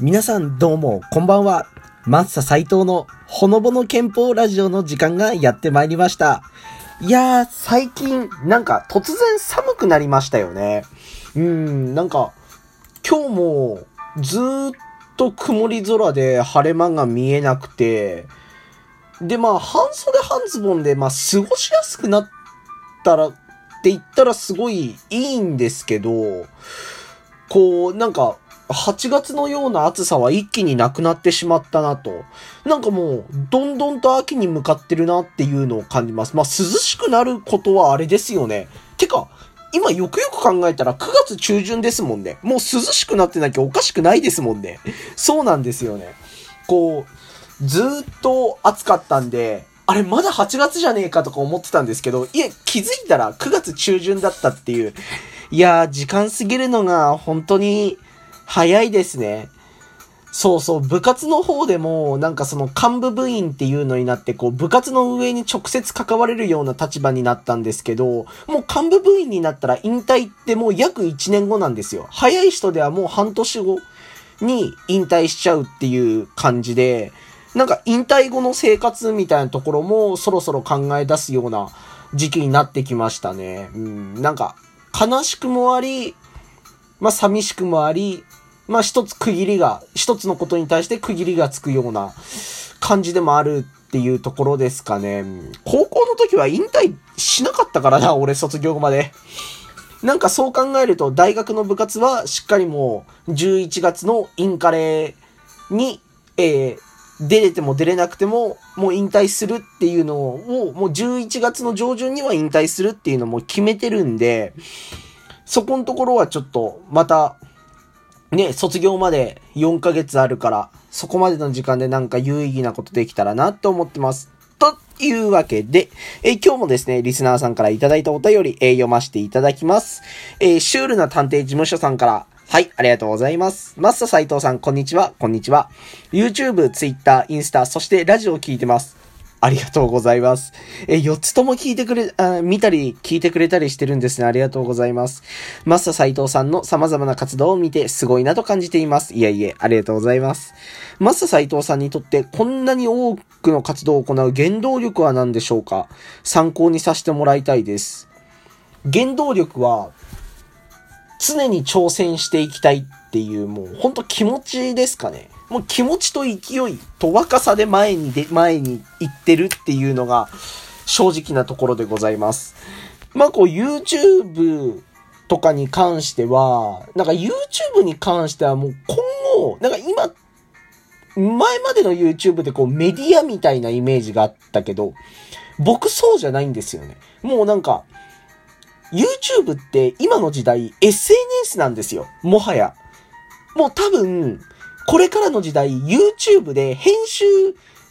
皆さんどうも、こんばんは。マッサ斎藤のほのぼの憲法ラジオの時間がやってまいりました。いやー、最近、なんか突然寒くなりましたよね。うーん、なんか、今日もずーっと曇り空で晴れ間が見えなくて、で、まあ、半袖半ズボンで、まあ、過ごしやすくなったら、って言ったらすごいいいんですけど、こう、なんか、8月のような暑さは一気になくなってしまったなと。なんかもう、どんどんと秋に向かってるなっていうのを感じます。まあ、涼しくなることはあれですよね。てか、今よくよく考えたら9月中旬ですもんね。もう涼しくなってなきゃおかしくないですもんね。そうなんですよね。こう、ずーっと暑かったんで、あれまだ8月じゃねえかとか思ってたんですけど、いえ、気づいたら9月中旬だったっていう。いやー、時間過ぎるのが本当に早いですね。そうそう、部活の方でも、なんかその幹部部員っていうのになって、こう、部活の上に直接関われるような立場になったんですけど、もう幹部部員になったら引退ってもう約1年後なんですよ。早い人ではもう半年後に引退しちゃうっていう感じで、なんか引退後の生活みたいなところもそろそろ考え出すような時期になってきましたね。うん、なんか悲しくもあり、まあ寂しくもあり、まあ一つ区切りが、一つのことに対して区切りがつくような感じでもあるっていうところですかね。高校の時は引退しなかったからな、俺卒業後まで。なんかそう考えると大学の部活はしっかりもう11月のインカレに、えー、出れても出れなくてももう引退するっていうのをもう11月の上旬には引退するっていうのも決めてるんで、そこのところはちょっとまたね、卒業まで4ヶ月あるから、そこまでの時間でなんか有意義なことできたらなって思ってます。というわけで、えー、今日もですね、リスナーさんからいただいたお便り、えー、読ませていただきます。えー、シュールな探偵事務所さんから、はい、ありがとうございます。マスター斎藤さん、こんにちは、こんにちは。YouTube、Twitter、インスタ、そしてラジオを聞いてます。ありがとうございます。え、4つとも聞いてくれ、あ見たり聞いてくれたりしてるんですね。ありがとうございます。マスター斎藤さんの様々な活動を見てすごいなと感じています。いやいや、ありがとうございます。マスター斎藤さんにとってこんなに多くの活動を行う原動力は何でしょうか？参考にさせてもらいたいです。原動力は、常に挑戦していきたいっていう、もうほんと気持ちですかね。もう気持ちと勢いと若さで前にで、前に行ってるっていうのが正直なところでございます。まあこう YouTube とかに関しては、なんか YouTube に関してはもう今後、なんか今、前までの YouTube でこうメディアみたいなイメージがあったけど、僕そうじゃないんですよね。もうなんか、YouTube って今の時代 SNS なんですよ。もはや。もう多分、これからの時代、YouTube で編集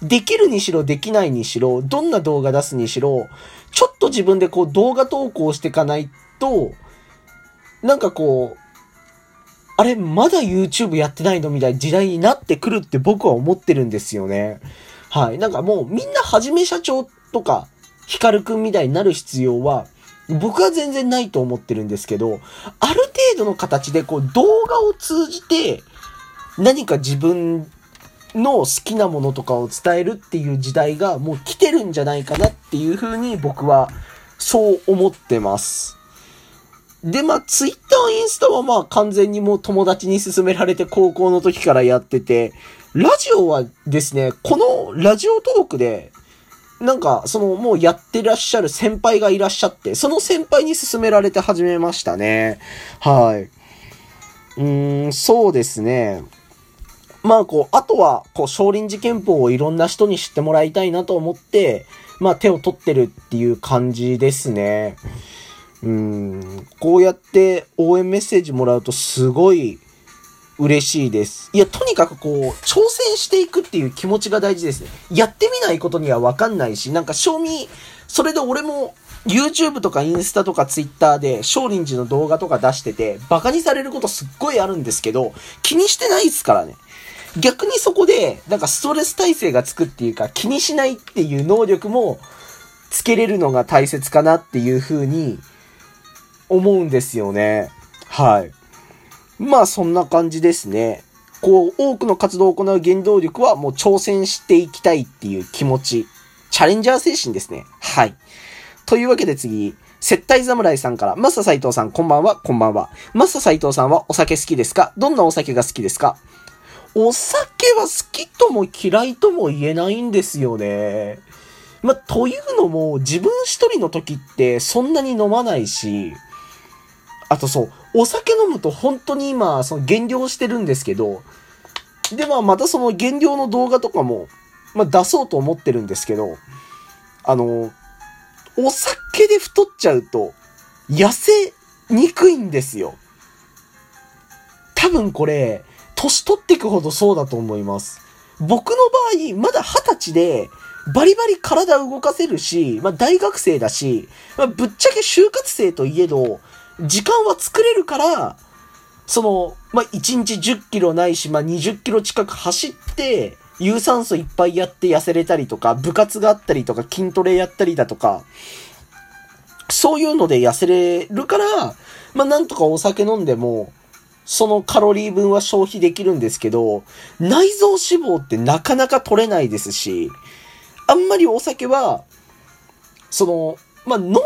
できるにしろできないにしろ、どんな動画出すにしろ、ちょっと自分でこう動画投稿していかないと、なんかこう、あれ、まだ YouTube やってないのみたいな時代になってくるって僕は思ってるんですよね。はい。なんかもうみんなはじめ社長とか、ヒカルくんみたいになる必要は、僕は全然ないと思ってるんですけど、ある程度の形でこう動画を通じて、何か自分の好きなものとかを伝えるっていう時代がもう来てるんじゃないかなっていうふうに僕はそう思ってます。で、まあ、ツイッター、インスタはまあ完全にもう友達に勧められて高校の時からやってて、ラジオはですね、このラジオトークで、なんか、その、もうやってらっしゃる先輩がいらっしゃって、その先輩に勧められて始めましたね。はい。うーん、そうですね。まあこう、あとは、こう、少林寺拳法をいろんな人に知ってもらいたいなと思って、まあ手を取ってるっていう感じですね。うん、こうやって応援メッセージもらうとすごい嬉しいです。いや、とにかくこう、挑戦していくっていう気持ちが大事ですね。やってみないことにはわかんないし、なんか賞味、それで俺も YouTube とかインスタとか Twitter で少林寺の動画とか出してて、バカにされることすっごいあるんですけど、気にしてないですからね。逆にそこで、なんかストレス耐性がつくっていうか、気にしないっていう能力もつけれるのが大切かなっていう風に思うんですよね。はい。まあそんな感じですね。こう、多くの活動を行う原動力はもう挑戦していきたいっていう気持ち。チャレンジャー精神ですね。はい。というわけで次、接待侍さんから、マサ斎藤さん、こんばんは、こんばんは。マサ斎藤さんはお酒好きですか？どんなお酒が好きですか？お酒は好きとも嫌いとも言えないんですよね。まというのも、自分一人の時ってそんなに飲まないし、あとそう、お酒飲むと本当に今、その減量してるんですけど、で、まあ、またその減量の動画とかも、まあ、出そうと思ってるんですけど、あの、お酒で太っちゃうと、痩せにくいんですよ。多分これ、年取っていくほどそうだと思います。僕の場合、まだ二十歳で、バリバリ体動かせるし、まあ大学生だし、まあぶっちゃけ就活生といえど、時間は作れるから、その、まあ、1日10キロないし、まあ、20キロ近く走って、有酸素いっぱいやって痩せれたりとか、部活があったりとか、筋トレやったりだとか、そういうので痩せれるから、まあ、なんとかお酒飲んでも、そのカロリー分は消費できるんですけど、内臓脂肪ってなかなか取れないですし、あんまりお酒は、その、まあ、飲ん、好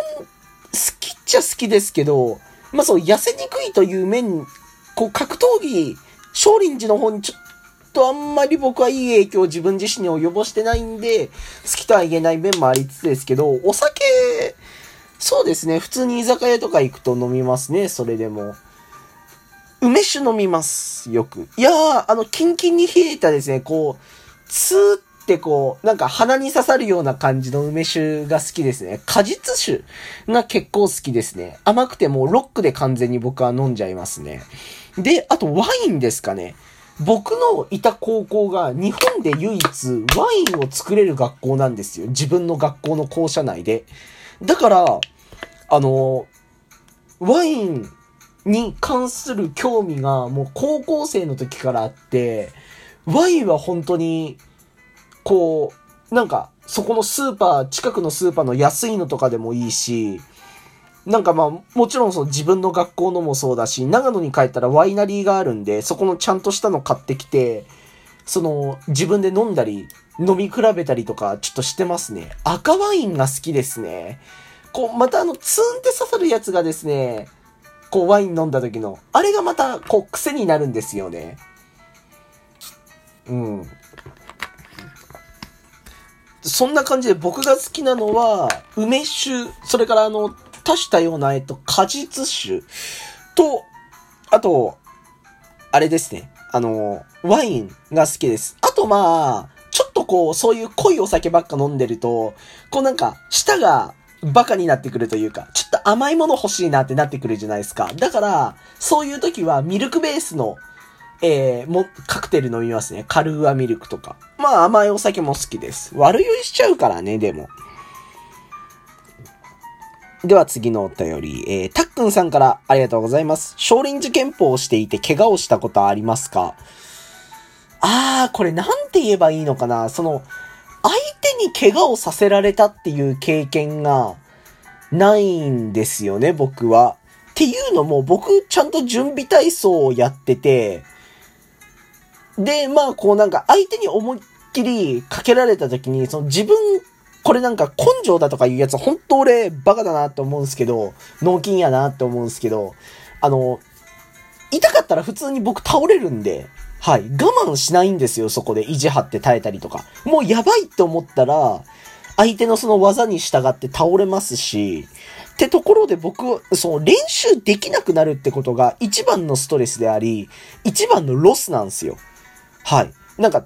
きっちゃ好きですけど、まあ、そう、痩せにくいという面、こう、格闘技、少林寺の方にちょっとあんまり僕はいい影響を自分自身に及ぼしてないんで、好きとは言えない面もありつつですけど、お酒、そうですね、普通に居酒屋とか行くと飲みますね、それでも。梅酒飲みます、よく。いやー、あの、キンキンに冷えたですね、こう、ツーってこう、なんか鼻に刺さるような感じの梅酒が好きですね。果実酒が結構好きですね。甘くてもロックで完全に僕は飲んじゃいますね。で、あとワインですかね。僕のいた高校が日本で唯一ワインを作れる学校なんですよ。自分の学校の校舎内で。だから、あの、ワインに関する興味がもう高校生の時からあって、ワインは本当に、こう、なんか、そこのスーパー、近くのスーパーの安いのとかでもいいし、なんかまあ、もちろんその自分の学校のもそうだし、長野に帰ったらワイナリーがあるんで、そこのちゃんとしたの買ってきて、その、自分で飲んだり、飲み比べたりとか、ちょっとしてますね。赤ワインが好きですね。こう、またあの、ツーンって刺さるやつがですね、こうワイン飲んだ時の、あれがまた、こう、癖になるんですよね。うん。そんな感じで僕が好きなのは、梅酒、それからあの、多種多様な、えっと、果実酒と、あと、あれですね。あの、ワインが好きです。あとまあ、ちょっとこう、そういう濃いお酒ばっか飲んでると、こうなんか、舌がバカになってくるというか、ちょっと甘いもの欲しいなってなってくるじゃないですか。だから、そういう時はミルクベースの、えー、も、カクテル飲みますね。カルーアミルクとか。まあ甘いお酒も好きです。悪酔いしちゃうからね、でも。では次のお便り、えー、たっくんさんからありがとうございます。少林寺拳法をしていて怪我をしたことはありますか？あー、これなんて言えばいいのかなその、相手に怪我をさせられたっていう経験がないんですよね、僕は。っていうのも、僕、ちゃんと準備体操をやってて、で、まあ、こうなんか、相手に思いっきりかけられた時に、その自分、これなんか根性だとかいうやつ、本当俺、バカだなって思うんですけど、脳筋やなって思うんですけど、あの、痛かったら普通に僕倒れるんで、はい。我慢しないんですよ、そこで。意地張って耐えたりとか。もうやばいって思ったら、相手のその技に従って倒れますし、ってところで僕、その練習できなくなるってことが一番のストレスであり、一番のロスなんですよ。はい。なんか、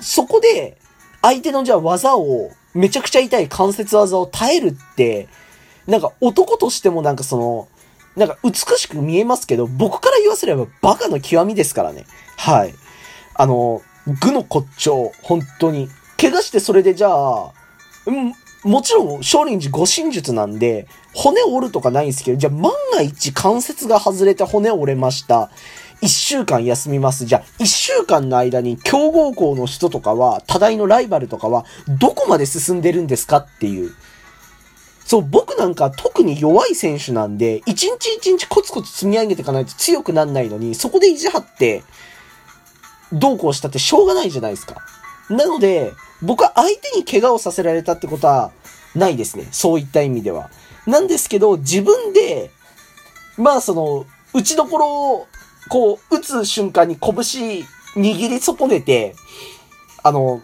そこで、相手のじゃあ技を、めちゃくちゃ痛い関節技を耐えるって、なんか男としてもなんかその、なんか美しく見えますけど、僕から言わせればバカの極みですからね。はい。あの、具の骨頂、本当に。怪我してそれでじゃあ、うん、もちろん、少林寺護身術なんで、骨折るとかないんですけど、じゃあ万が一関節が外れて骨折れました。一週間休みます。じゃあ、一週間の間に強豪校の人とかは、多大のライバルとかは、どこまで進んでるんですかっていう。そう、僕なんか特に弱い選手なんで、一日一日コツコツ積み上げていかないと強くなんないのに、そこで意地張って、どうこうしたってしょうがないじゃないですか。なので、僕は相手に怪我をさせられたってことはないですね。そういった意味では。なんですけど、自分で、まあその、打ちどころを、こう、打つ瞬間に拳握り損ねて、あの、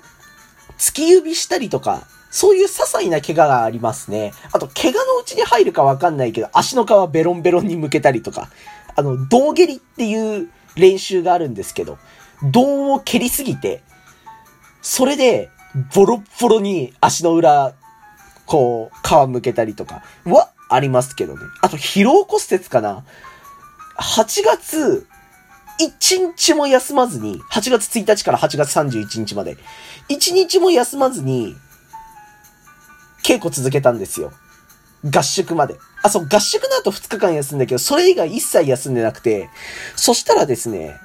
突き指したりとか、そういう些細な怪我がありますね。あと、怪我のうちに入るかわかんないけど、足の皮ベロンベロンに向けたりとか、あの、胴蹴りっていう練習があるんですけど、胴を蹴りすぎて、それで、ボロッボロに足の裏、こう、皮むけたりとかはありますけどね。あと、疲労骨折かな ?8 月、1日も休まずに、8月1日から8月31日まで、1日も休まずに、稽古続けたんですよ。合宿まで。あ、そう、合宿の後2日間休んだけど、それ以外一切休んでなくて、そしたらですね、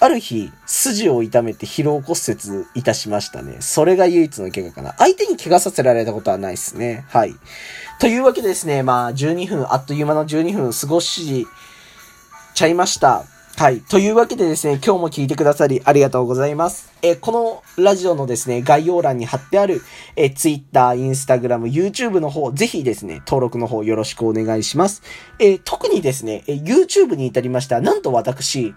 ある日、筋を痛めて疲労骨折いたしましたね。それが唯一の怪我かな。相手に怪我させられたことはないですね。はい。というわけでですね、まあ、12分、あっという間の12分過ごしちゃいました。はい。というわけでですね、今日も聞いてくださりありがとうございます。えー、このラジオのですね、概要欄に貼ってある、えー、Twitter、Instagram、YouTube の方、ぜひですね、登録の方よろしくお願いします。えー、特にですね、え YouTube に至りましたなんと私、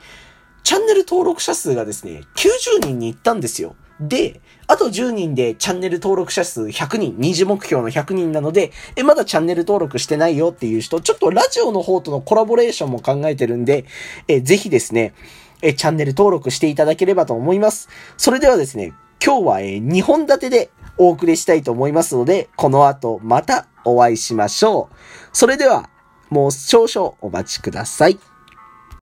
チャンネル登録者数がですね、90人に行ったんですよ。で、あと10人でチャンネル登録者数100人、二次目標の100人なので、え、まだチャンネル登録してないよっていう人、ちょっとラジオの方とのコラボレーションも考えてるんで、え、ぜひですね、え、チャンネル登録していただければと思います。それではですね、今日はえ、2本立てでお送りしたいと思いますので、この後またお会いしましょう。それでは、もう少々お待ちください。